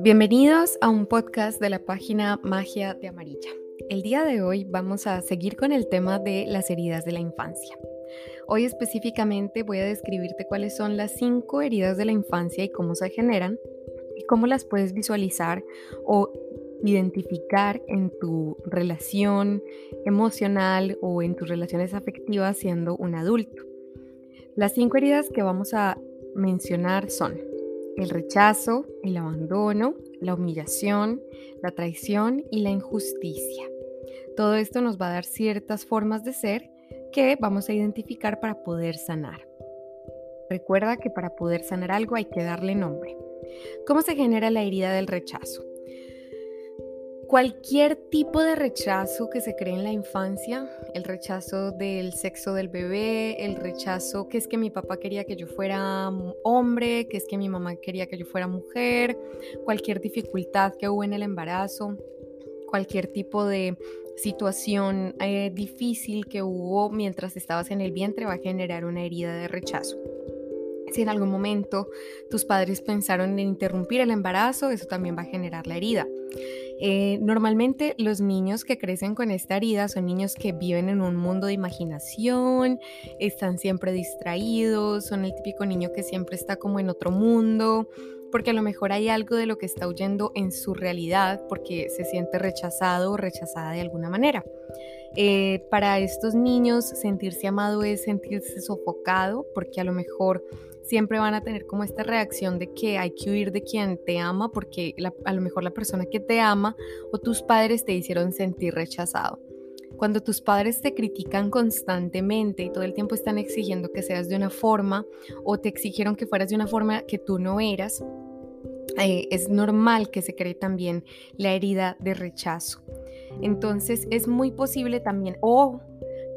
Bienvenidos a un podcast de la página Magia de Amarilla. El día de hoy vamos a seguir con el tema de las heridas de la infancia. Hoy específicamente voy a describirte cuáles son las cinco heridas de la infancia y cómo se generan y cómo las puedes visualizar o identificar en tu relación emocional o en tus relaciones afectivas siendo un adulto. Las cinco heridas que vamos a mencionar son el rechazo, el abandono, la humillación, la traición y la injusticia. Todo esto nos va a dar ciertas formas de ser que vamos a identificar para poder sanar. Recuerda que para poder sanar algo hay que darle nombre. ¿Cómo se genera la herida del rechazo? Cualquier tipo de rechazo que se cree en la infancia, el rechazo del sexo del bebé, el rechazo que es que mi papá quería que yo fuera hombre, que es que mi mamá quería que yo fuera mujer, cualquier dificultad que hubo en el embarazo, cualquier tipo de situación eh, difícil que hubo mientras estabas en el vientre va a generar una herida de rechazo. Si en algún momento tus padres pensaron en interrumpir el embarazo, eso también va a generar la herida. Eh, normalmente los niños que crecen con esta herida son niños que viven en un mundo de imaginación, están siempre distraídos, son el típico niño que siempre está como en otro mundo, porque a lo mejor hay algo de lo que está huyendo en su realidad porque se siente rechazado o rechazada de alguna manera. Eh, para estos niños sentirse amado es sentirse sofocado porque a lo mejor siempre van a tener como esta reacción de que hay que huir de quien te ama porque a lo mejor la persona que te ama o tus padres te hicieron sentir rechazado. Cuando tus padres te critican constantemente y todo el tiempo están exigiendo que seas de una forma o te exigieron que fueras de una forma que tú no eras, eh, es normal que se cree también la herida de rechazo. Entonces es muy posible también, o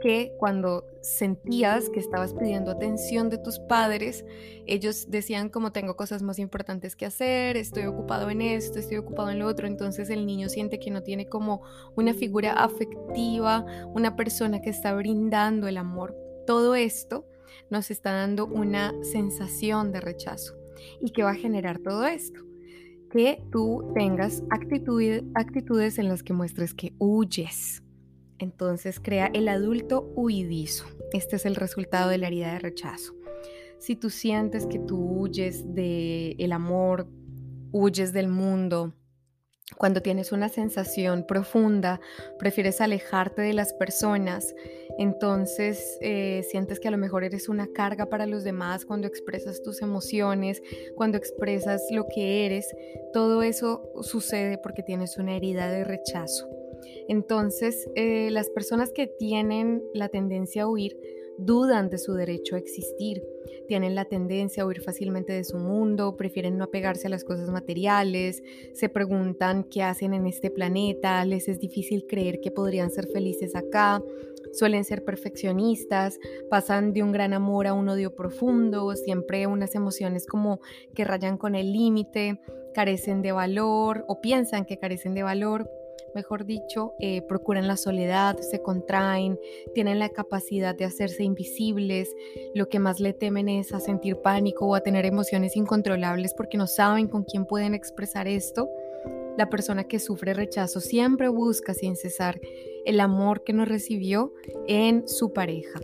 que cuando sentías que estabas pidiendo atención de tus padres, ellos decían como tengo cosas más importantes que hacer, estoy ocupado en esto, estoy ocupado en lo otro, entonces el niño siente que no tiene como una figura afectiva, una persona que está brindando el amor. Todo esto nos está dando una sensación de rechazo. ¿Y qué va a generar todo esto? Que tú tengas actitudes, en las que muestres que huyes entonces crea el adulto huidizo. Este es el resultado de la herida de rechazo. Si tú sientes que tú huyes del el amor, huyes del mundo, cuando tienes una sensación profunda, prefieres alejarte de las personas, entonces eh, sientes que a lo mejor eres una carga para los demás cuando expresas tus emociones, cuando expresas lo que eres, todo eso sucede porque tienes una herida de rechazo. Entonces, eh, las personas que tienen la tendencia a huir dudan de su derecho a existir, tienen la tendencia a huir fácilmente de su mundo, prefieren no apegarse a las cosas materiales, se preguntan qué hacen en este planeta, les es difícil creer que podrían ser felices acá, suelen ser perfeccionistas, pasan de un gran amor a un odio profundo, siempre unas emociones como que rayan con el límite, carecen de valor o piensan que carecen de valor mejor dicho, eh, procuran la soledad, se contraen, tienen la capacidad de hacerse invisibles, lo que más le temen es a sentir pánico o a tener emociones incontrolables porque no saben con quién pueden expresar esto. La persona que sufre rechazo siempre busca sin cesar el amor que no recibió en su pareja.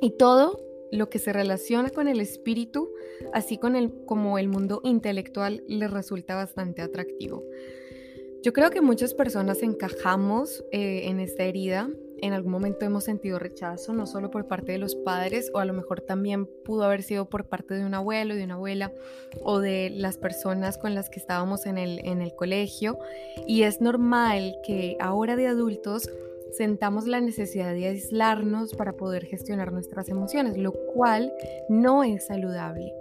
Y todo lo que se relaciona con el espíritu, así con el, como el mundo intelectual, le resulta bastante atractivo. Yo creo que muchas personas encajamos eh, en esta herida. En algún momento hemos sentido rechazo, no solo por parte de los padres, o a lo mejor también pudo haber sido por parte de un abuelo, de una abuela, o de las personas con las que estábamos en el, en el colegio. Y es normal que ahora de adultos sentamos la necesidad de aislarnos para poder gestionar nuestras emociones, lo cual no es saludable.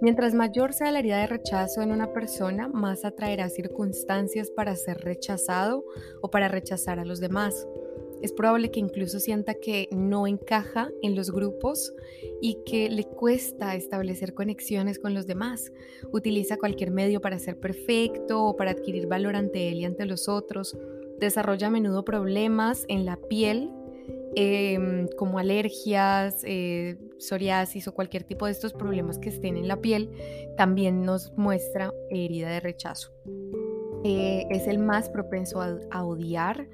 Mientras mayor sea la herida de rechazo en una persona, más atraerá circunstancias para ser rechazado o para rechazar a los demás. Es probable que incluso sienta que no encaja en los grupos y que le cuesta establecer conexiones con los demás. Utiliza cualquier medio para ser perfecto o para adquirir valor ante él y ante los otros. Desarrolla a menudo problemas en la piel Em, como alergias, eh, psoriasis o cualquier tipo de estos problemas que estén en la piel, también nos muestra herida de rechazo. eh, es el más propenso a, odiar,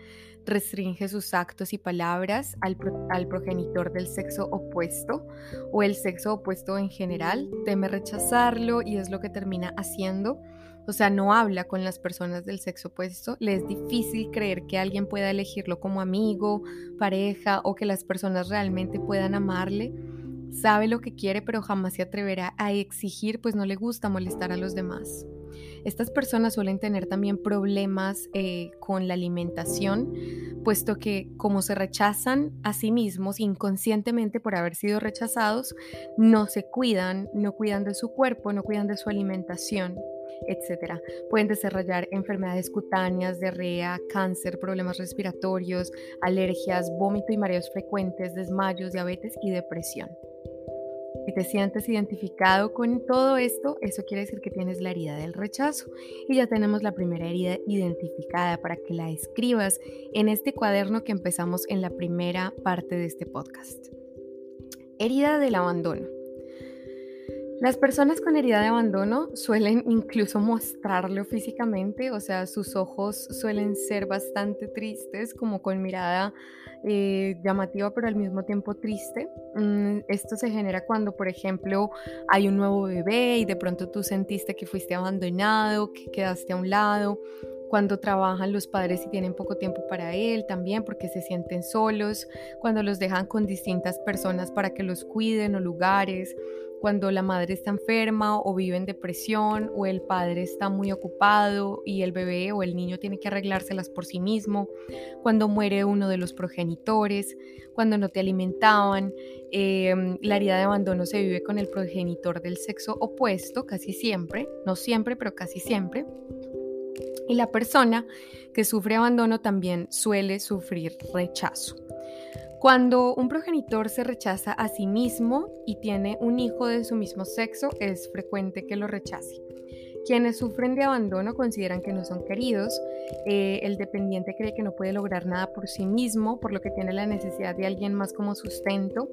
restringe sus actos y palabras al, al, progenitor del sexo opuesto o el sexo opuesto en general, teme rechazarlo y es lo que termina haciendo. O sea, no habla con las personas del sexo opuesto, le es difícil creer que alguien pueda elegirlo como amigo, pareja o que las personas realmente puedan amarle. Sabe lo que quiere, pero jamás se atreverá a exigir, pues no le gusta molestar a los demás. Estas personas suelen tener también problemas eh, con la alimentación, puesto que como se rechazan a sí mismos inconscientemente por haber sido rechazados, no se cuidan, no cuidan de su cuerpo, no cuidan de su alimentación etcétera. Pueden desarrollar enfermedades cutáneas, diarrea, cáncer, problemas respiratorios, alergias, vómito y mareos frecuentes, desmayos, diabetes y depresión. Si te sientes identificado con todo esto, eso quiere decir que tienes la herida del rechazo. Y ya tenemos la primera herida identificada para que la escribas en este cuaderno que empezamos en la primera parte de este podcast. Herida del abandono. Las personas con herida de abandono suelen incluso mostrarlo físicamente, o sea, sus ojos suelen ser bastante tristes, como con mirada eh, llamativa pero al mismo tiempo triste. Mm, esto se genera cuando, por ejemplo, hay un nuevo bebé y de pronto tú sentiste que fuiste abandonado, que quedaste a un lado. Cuando trabajan los padres y tienen poco tiempo para él también porque se sienten solos, cuando los dejan con distintas personas para que los cuiden o lugares, cuando la madre está enferma o vive en depresión o el padre está muy ocupado y el bebé o el niño tiene que arreglárselas por sí mismo, cuando muere uno de los progenitores, cuando no te alimentaban, em, la herida de abandono se vive con el progenitor del sexo opuesto casi siempre, no siempre, pero casi siempre. Y la persona que sufre abandono también suele sufrir rechazo. Cuando un progenitor se rechaza a sí mismo y tiene un hijo de su mismo sexo, es frecuente que lo rechace. Quienes sufren de abandono consideran que no son queridos, eh, el dependiente cree que no puede lograr nada por sí mismo, por lo que tiene la necesidad de alguien más como sustento.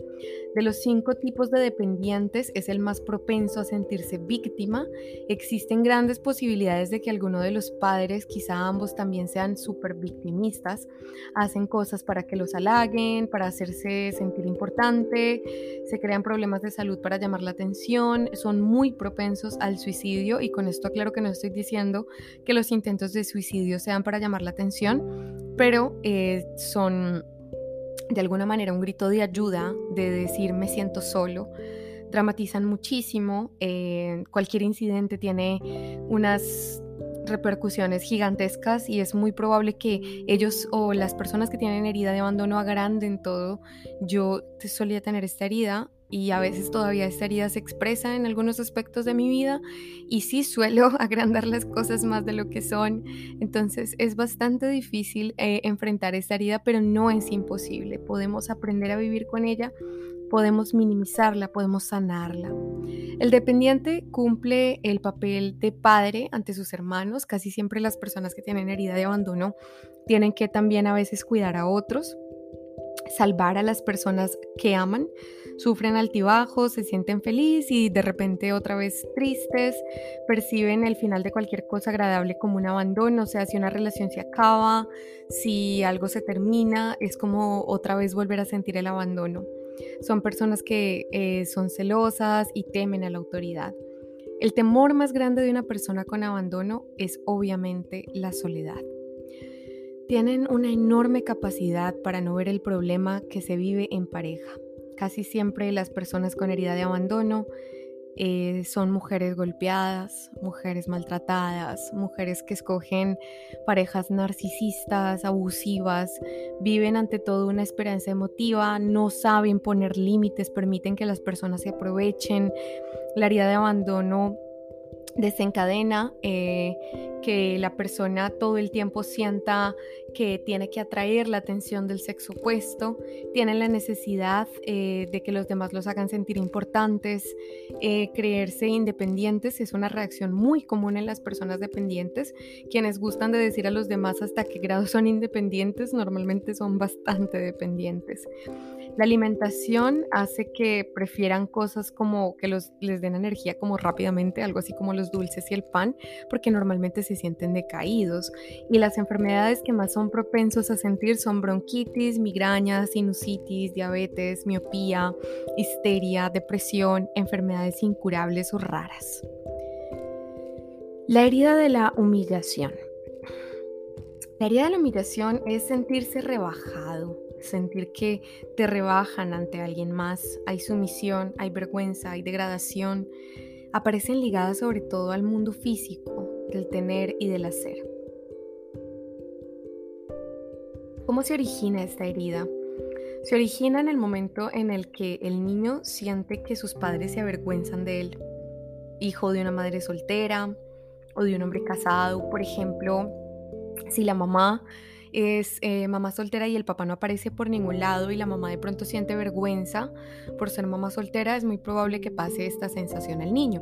De los cinco tipos de dependientes es el más propenso a sentirse víctima. Existen grandes posibilidades de que alguno de los padres, quizá ambos también sean súper victimistas, hacen cosas para que los halaguen, para hacerse sentir importante, se crean problemas de salud para llamar la atención, son muy propensos al suicidio y con esto aclaro que no estoy diciendo que los intentos de suicidio sean para llamar la atención, pero eh, son de alguna manera un grito de ayuda, de decir me siento solo. Dramatizan muchísimo, eh, cualquier incidente tiene unas repercusiones gigantescas y es muy probable que ellos o las personas que tienen herida de abandono agranden todo. Yo solía tener esta herida y a veces todavía esta herida se expresa en algunos aspectos de mi vida y sí suelo agrandar las cosas más de lo que son. Entonces es bastante difícil eh, enfrentar esta herida, pero no es imposible. Podemos aprender a vivir con ella, podemos minimizarla, podemos sanarla. El dependiente cumple el papel de padre ante sus hermanos. Casi siempre las personas que tienen herida de abandono tienen que también a veces cuidar a otros salvar a las personas que aman, sufren altibajos, se sienten felices y de repente otra vez tristes, perciben el final de cualquier cosa agradable como un abandono, o sea, si una relación se acaba, si algo se termina, es como otra vez volver a sentir el abandono. Son personas que eh, son celosas y temen a la autoridad. El temor más grande de una persona con abandono es obviamente la soledad tienen una enorme capacidad para no ver el problema que se vive en pareja. Casi siempre las personas con herida de abandono eh, son mujeres golpeadas, mujeres maltratadas, mujeres que escogen parejas narcisistas, abusivas, viven ante todo una esperanza emotiva, no saben poner límites, permiten que las personas se aprovechen. La herida de abandono desencadena eh, que la persona todo el tiempo sienta que tiene que atraer la atención del sexo opuesto, tiene la necesidad eh, de que los demás los hagan sentir importantes, eh, creerse independientes es una reacción muy común en las personas dependientes, quienes gustan de decir a los demás hasta qué grado son independientes, normalmente son bastante dependientes. La alimentación hace que prefieran cosas como que los, les den energía como rápidamente, algo así como los dulces y el pan, porque normalmente se sienten decaídos. Y las enfermedades que más son propensos a sentir son bronquitis, migraña, sinusitis, diabetes, miopía, histeria, depresión, enfermedades incurables o raras. La herida de la humillación. La herida de la humillación es sentirse rebajado, sentir que te rebajan ante alguien más. Hay sumisión, hay vergüenza, hay degradación. Aparecen ligadas sobre todo al mundo físico, del tener y del hacer. ¿Cómo se origina esta herida? Se origina en el momento en el que el niño siente que sus padres se avergüenzan de él. Hijo de una madre soltera, o de un hombre casado, por ejemplo, si la mamá es eh, mamá soltera y el papá no aparece por ningún lado y la mamá de pronto siente vergüenza por ser mamá soltera, es muy probable que pase esta sensación al niño.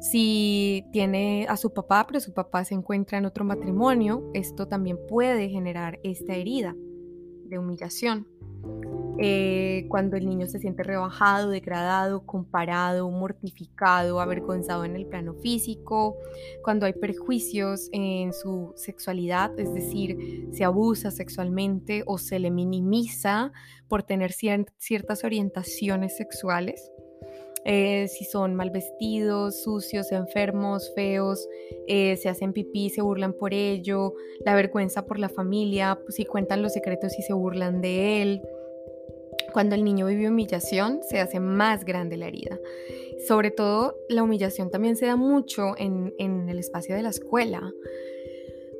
Si tiene a su papá, pero su papá se encuentra en otro matrimonio, esto también puede generar esta herida de humillación. Eh, cuando el niño se siente rebajado, degradado, comparado, mortificado, avergonzado en el plano físico, cuando hay perjuicios en su sexualidad, es decir, se abusa sexualmente o se le minimiza por tener ciertas orientaciones sexuales. Eh, si son mal vestidos, sucios, enfermos, feos, eh, se hacen pipí, se burlan por ello, la vergüenza por la familia, si cuentan los secretos y se burlan de él, cuando el niño vive humillación, se hace más grande la herida. Sobre todo, la humillación también se da mucho en, en el espacio de la escuela.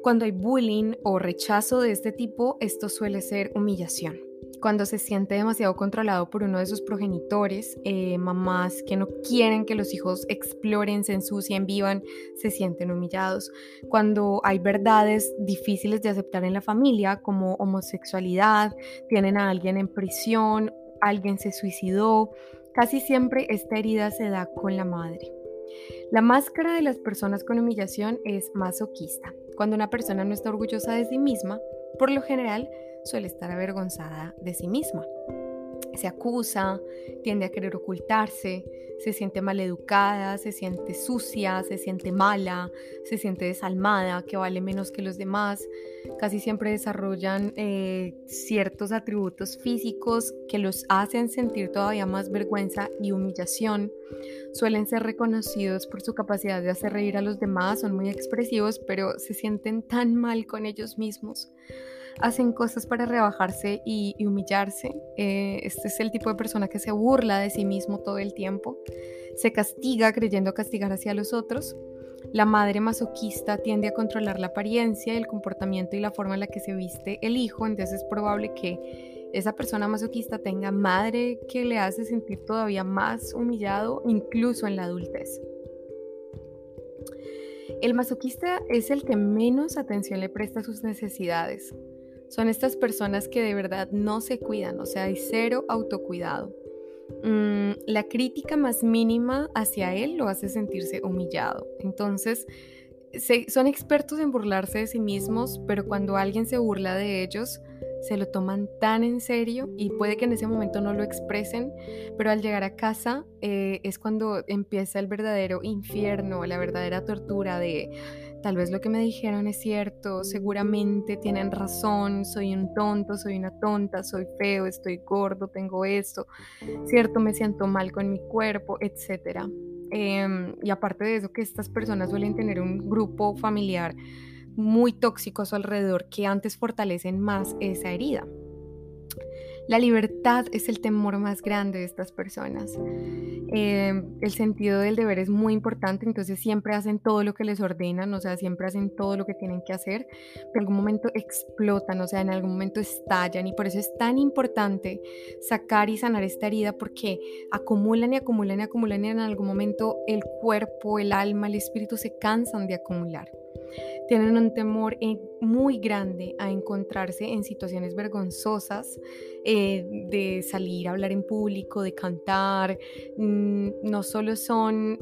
Cuando hay bullying o rechazo de este tipo, esto suele ser humillación cuando se siente demasiado controlado por uno de sus progenitores, eh, mamás que no quieren que los hijos exploren, se ensucien, vivan, se sienten humillados. Cuando hay verdades difíciles de aceptar en la familia, como homosexualidad, tienen a alguien en prisión, alguien se suicidó, casi siempre esta herida se da con la madre. La máscara de las personas con humillación es masoquista. Cuando una persona no está orgullosa de sí misma, por lo general suele estar avergonzada de sí misma. Se acusa, tiende a querer ocultarse, se siente maleducada, se siente sucia, se siente mala, se siente desalmada, que vale menos que los demás. Casi siempre desarrollan eh, ciertos atributos físicos que los hacen sentir todavía más vergüenza y humillación. Suelen ser reconocidos por su capacidad de hacer reír a los demás, son muy expresivos, pero se sienten tan mal con ellos mismos hacen cosas para rebajarse y, humillarse. Eh, este es el tipo de persona que se burla de sí mismo todo el tiempo. Se castiga creyendo castigar hacia los otros. La madre masoquista tiende a controlar la apariencia, el comportamiento y la forma en la que se viste el hijo, entonces es probable que esa persona masoquista tenga madre que le hace sentir todavía más humillado, incluso en la adultez. El masoquista es el que menos atención le presta a sus necesidades. Son estas personas que de verdad no se cuidan, o sea, hay cero autocuidado. Mm, la crítica más mínima hacia él lo hace sentirse humillado. Entonces, son expertos en burlarse de sí mismos, pero cuando alguien se burla de ellos, se lo toman tan en serio y puede que en ese momento no lo expresen, pero al llegar a casa eh, es cuando empieza el verdadero infierno, la verdadera tortura de Tal vez lo que me dijeron es cierto, seguramente tienen razón, soy un tonto, soy una tonta, soy feo, estoy gordo, tengo esto, cierto, me siento mal con mi cuerpo, etc. Em, y aparte de eso, que estas personas suelen tener un grupo familiar muy tóxico a su alrededor que antes fortalecen más esa herida. La libertad es el temor más grande de estas personas. Eh, el sentido del deber es muy importante, entonces siempre hacen todo lo que les ordenan, o sea, siempre hacen todo lo que tienen que hacer, pero en algún momento explotan, o sea, en algún momento estallan y por eso es tan importante sacar y sanar esta herida porque acumulan y acumulan y acumulan y en algún momento el cuerpo, el alma, el espíritu se cansan de acumular tienen un temor eh, muy grande a encontrarse en situaciones vergonzosas, eh, de salir a hablar en público, de cantar. Mm, no solo son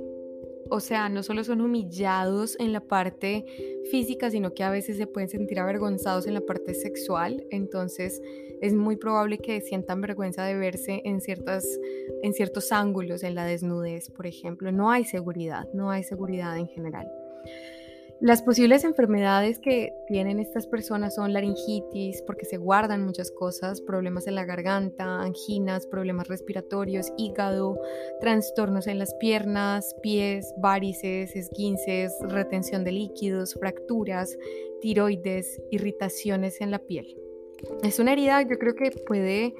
o sea, no solo son humillados en la parte física, sino que a veces se pueden sentir avergonzados en la parte sexual. Entonces es muy probable que sientan vergüenza de verse en, ciertas, en ciertos ángulos, en la desnudez, por ejemplo. No hay seguridad, no hay seguridad en general. Las posibles enfermedades que tienen estas personas son laringitis, porque se guardan muchas cosas, problemas en la garganta, anginas, problemas respiratorios, hígado, trastornos en las piernas, pies, varices, esguinces, retención de líquidos, fracturas, tiroides, irritaciones en la piel. Es una herida, yo creo que puede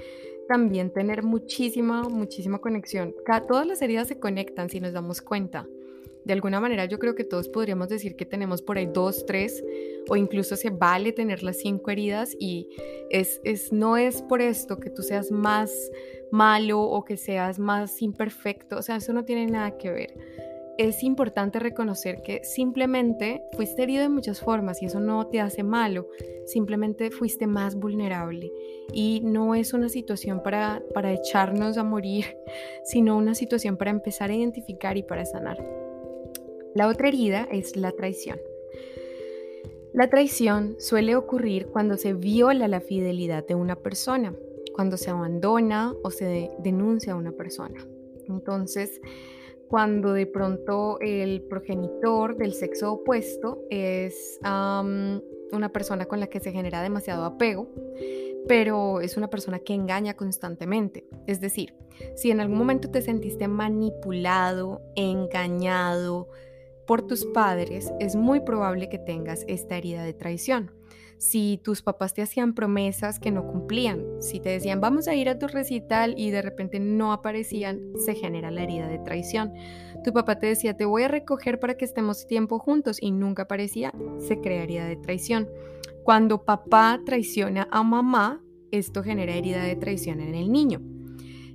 también tener muchísima, muchísima conexión. todas las heridas se conectan si nos damos cuenta. De alguna manera yo creo que todos podríamos decir que tenemos por ahí dos, tres o incluso se vale tener las cinco heridas y es, es, no es por esto que tú seas más malo o que seas más imperfecto, o sea, eso no tiene nada que ver. Es importante reconocer que simplemente fuiste herido de muchas formas y eso no te hace malo, simplemente fuiste más vulnerable y no es una situación para, para echarnos a morir, sino una situación para empezar a identificar y para sanar. La otra herida es la traición. La traición suele ocurrir cuando se viola la fidelidad de una persona, cuando se abandona o se denuncia a una persona. Entonces, cuando de pronto el progenitor del sexo opuesto es una persona con la que se genera demasiado apego, pero es una persona que engaña constantemente. Es decir, si en algún momento te sentiste manipulado, engañado, por tus padres, es muy probable que tengas esta herida de traición. Si tus papás te hacían promesas que no cumplían, si te decían vamos a ir a tu recital y de repente no aparecían, se genera la herida de traición. Tu papá te decía te voy a recoger para que estemos tiempo juntos y nunca aparecía, se crea herida de traición. Cuando papá traiciona a mamá, esto genera herida de traición en el niño.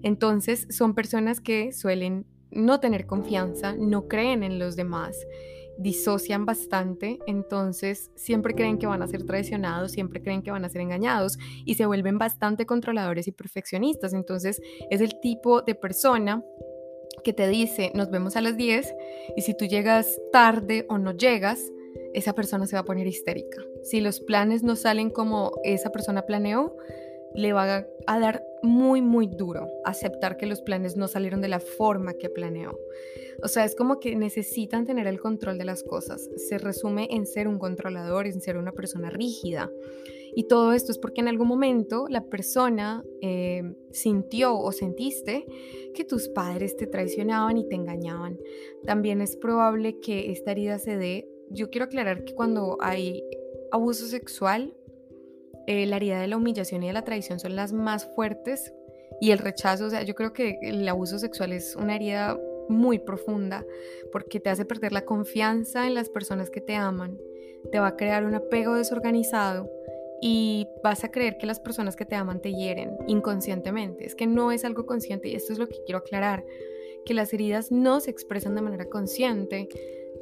Entonces son personas que suelen no tener confianza, no creen en los demás, disocian bastante, entonces siempre creen que van a ser traicionados, siempre creen que van a ser engañados y se vuelven bastante controladores y perfeccionistas. Entonces es el tipo de persona que te dice, nos vemos a las 10 y si tú llegas tarde o no llegas, esa persona se va a poner histérica. Si los planes no salen como esa persona planeó, le va a dar muy, muy duro aceptar que los planes no salieron de la forma que planeó. O sea, es como que necesitan tener el control de las cosas. Se resume en ser un controlador, en ser una persona rígida. Y todo esto es porque en algún momento la persona eh, sintió o sentiste que tus padres te traicionaban y te engañaban. También es probable que esta herida se dé. Yo quiero aclarar que cuando hay abuso sexual, eh, la herida de la humillación y de la traición son las más fuertes y el rechazo, o sea, yo creo que el abuso sexual es una herida muy profunda porque te hace perder la confianza en las personas que te aman, te va a crear un apego desorganizado y vas a creer que las personas que te aman te hieren inconscientemente. Es que no es algo consciente y esto es lo que quiero aclarar, que las heridas no se expresan de manera consciente,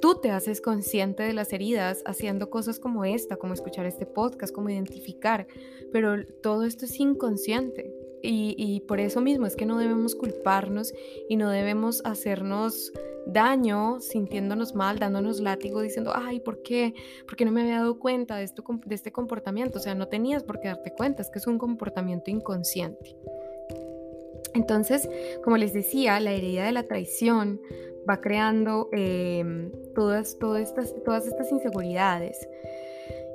tú te haces consciente de las heridas haciendo cosas como esta, como escuchar este podcast, como identificar, pero todo esto es inconsciente. Y, por eso mismo es que no debemos culparnos y no debemos hacernos daño sintiéndonos mal, dándonos látigo, diciendo, ay, ¿por qué? ¿Por qué no me había dado cuenta de, esto, de este comportamiento? O sea, no tenías por qué darte cuenta, es que es un comportamiento inconsciente. Entonces, como les decía, la herida de la traición va creando em, todas, todas, estas, todas estas inseguridades.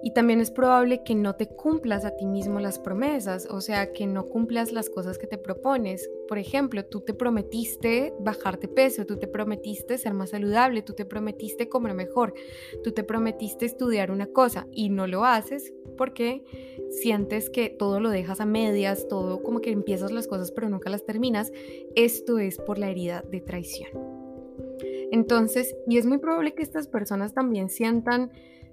Y también es probable que no te cumplas a ti mismo las promesas, o sea, que no cumplas las cosas que te propones. Por ejemplo, tú te prometiste bajarte peso, tú te prometiste ser más saludable, tú te prometiste comer mejor, tú te prometiste estudiar una cosa y no lo haces porque sientes que todo lo dejas a medias, todo como que empiezas las cosas pero nunca las terminas. Esto es por la herida de traición. Entonces, y es muy probable que estas personas también sientan,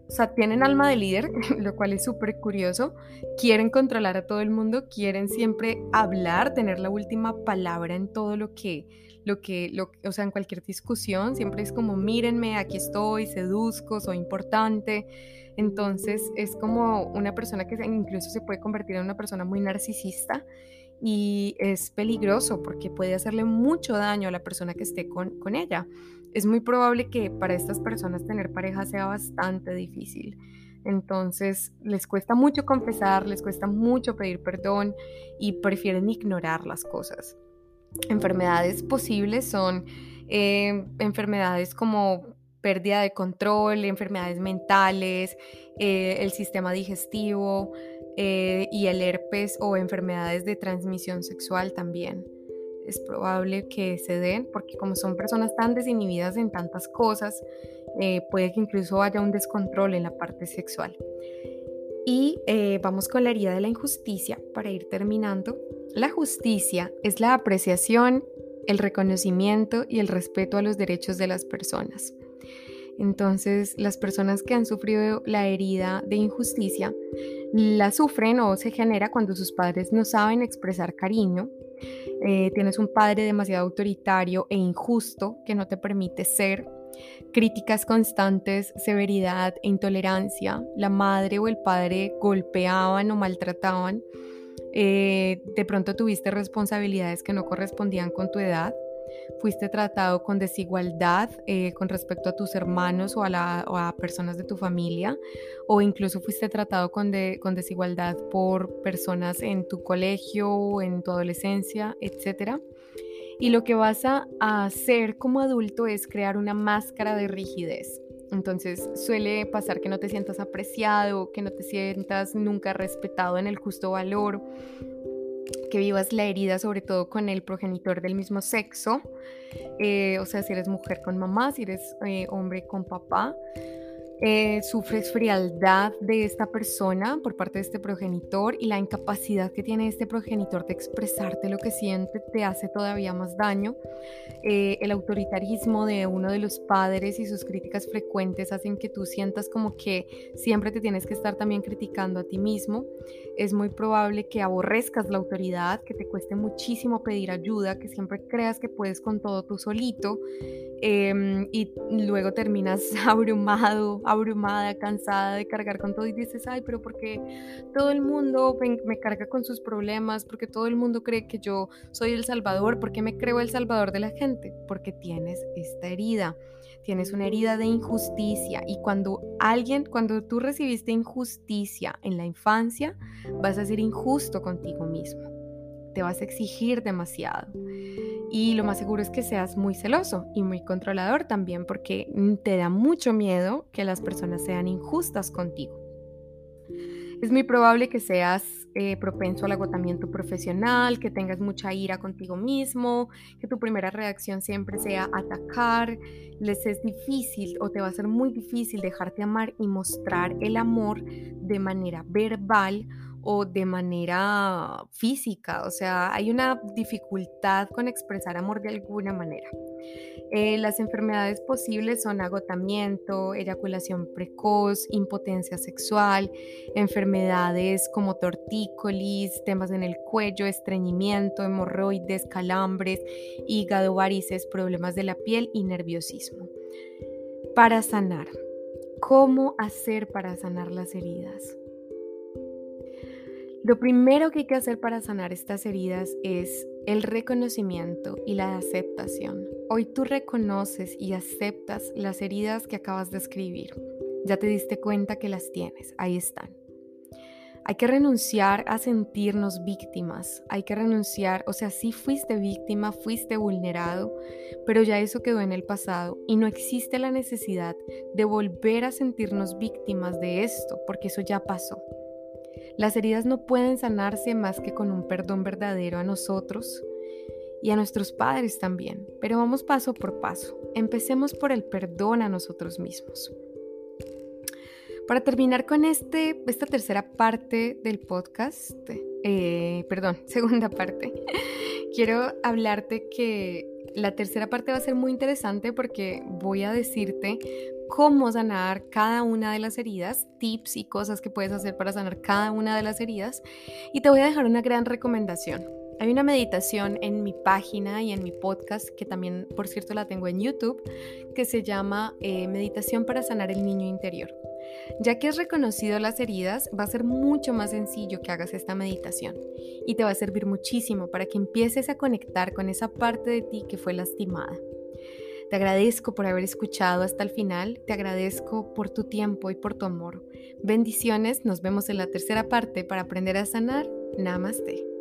o sea, tienen alma de líder, lo cual es súper curioso, quieren controlar a todo el mundo, quieren siempre hablar, tener la última palabra en todo lo que, lo que, lo, o sea, en cualquier discusión, siempre es como, mírenme, aquí estoy, seduzco, soy importante. Entonces es como una persona que incluso se puede convertir en una persona muy narcisista y es peligroso porque puede hacerle mucho daño a la persona que esté con, con ella. Es muy probable que para estas personas tener pareja sea bastante difícil. Entonces les cuesta mucho confesar, les cuesta mucho pedir perdón y prefieren ignorar las cosas. Enfermedades posibles son eh, enfermedades como pérdida de control, enfermedades mentales, eh, el sistema digestivo eh, y el herpes o enfermedades de transmisión sexual también. Es probable que se den porque como son personas tan desinhibidas en tantas cosas, eh, puede que incluso haya un descontrol en la parte sexual. Y eh, vamos con la herida de la injusticia para ir terminando. La justicia es la apreciación, el reconocimiento y el respeto a los derechos de las personas. Entonces, las personas que han sufrido la herida de injusticia la sufren o se genera cuando sus padres no saben expresar cariño. Eh, tienes un padre demasiado autoritario e injusto que no te permite ser críticas constantes, severidad e intolerancia. La madre o el padre golpeaban o maltrataban. Eh, de pronto tuviste responsabilidades que no correspondían con tu edad. Fuiste tratado con desigualdad eh, con respecto a tus hermanos o a, personas de tu familia, o incluso fuiste tratado con, desigualdad por personas en tu colegio en tu adolescencia, etcétera y lo que vas a hacer como adulto es crear una máscara de rigidez. Entonces suele pasar que no te sientas apreciado, que no te sientas nunca respetado en el justo valor, que vivas la herida sobre todo con el progenitor del mismo sexo, eh, o sea, si eres mujer con mamá, si eres eh, hombre con papá. Eh, sufres frialdad de esta persona por parte de este progenitor y la incapacidad que tiene este progenitor de expresarte lo que siente te hace todavía más daño. Eh, el autoritarismo de uno de los padres y sus críticas frecuentes hacen que tú sientas como que siempre te tienes que estar también criticando a ti mismo. Es muy probable que aborrezcas la autoridad, que te cueste muchísimo pedir ayuda, que siempre creas que puedes con todo tú solito em, y luego terminas abrumado abrumada, cansada de cargar con todo y dices, ay, pero porque todo el mundo me, carga con sus problemas, porque todo el mundo cree que yo soy el salvador, porque me creo el salvador de la gente, porque tienes esta herida tienes una herida de injusticia y cuando alguien, cuando tú recibiste injusticia en la infancia, vas a ser injusto contigo mismo, te vas a exigir demasiado. Y lo más seguro es que seas muy celoso y muy controlador también porque te da mucho miedo que las personas sean injustas contigo. Es muy probable que seas eh, propenso al agotamiento profesional, que tengas mucha ira contigo mismo, que tu primera reacción siempre sea atacar. Les es difícil o te va a ser muy difícil dejarte amar y mostrar el amor de manera verbal o de manera física, o sea, hay una dificultad con expresar amor de alguna manera. Eh, las enfermedades posibles son agotamiento, eyaculación precoz, impotencia sexual, enfermedades como tortícolis, temas en el cuello, estreñimiento, hemorroides, calambres, hígado, varices, problemas de la piel y nerviosismo. Para sanar, ¿cómo hacer para sanar las heridas? Lo primero que hay que hacer para sanar estas heridas es el reconocimiento y la aceptación. Hoy tú reconoces y aceptas las heridas que acabas de escribir. Ya te diste cuenta que las tienes, ahí están. Hay que renunciar a sentirnos víctimas, hay que renunciar, o sea, sí fuiste víctima, fuiste vulnerado, pero ya eso quedó en el pasado y no existe la necesidad de volver a sentirnos víctimas de esto, porque eso ya pasó. Las heridas no pueden sanarse más que con un perdón verdadero a nosotros y a nuestros padres también, pero vamos paso por paso. Empecemos por el perdón a nosotros mismos. Para terminar con este, esta tercera parte del podcast, eh, perdón, segunda parte, quiero hablarte que la tercera parte va a ser muy interesante porque voy a decirte cómo sanar cada una de las heridas, tips y cosas que puedes hacer para sanar cada una de las heridas. Y te voy a dejar una gran recomendación. Hay una meditación en mi página y en mi podcast, que también, por cierto, la tengo en YouTube, que se llama eh, Meditación para sanar el niño interior. Ya que has reconocido las heridas, va a ser mucho más sencillo que hagas esta meditación y te va a servir muchísimo para que empieces a conectar con esa parte de ti que fue lastimada. Te agradezco por haber escuchado hasta el final, te agradezco por tu tiempo y por tu amor. Bendiciones, nos vemos en la tercera parte para aprender a sanar. Namaste.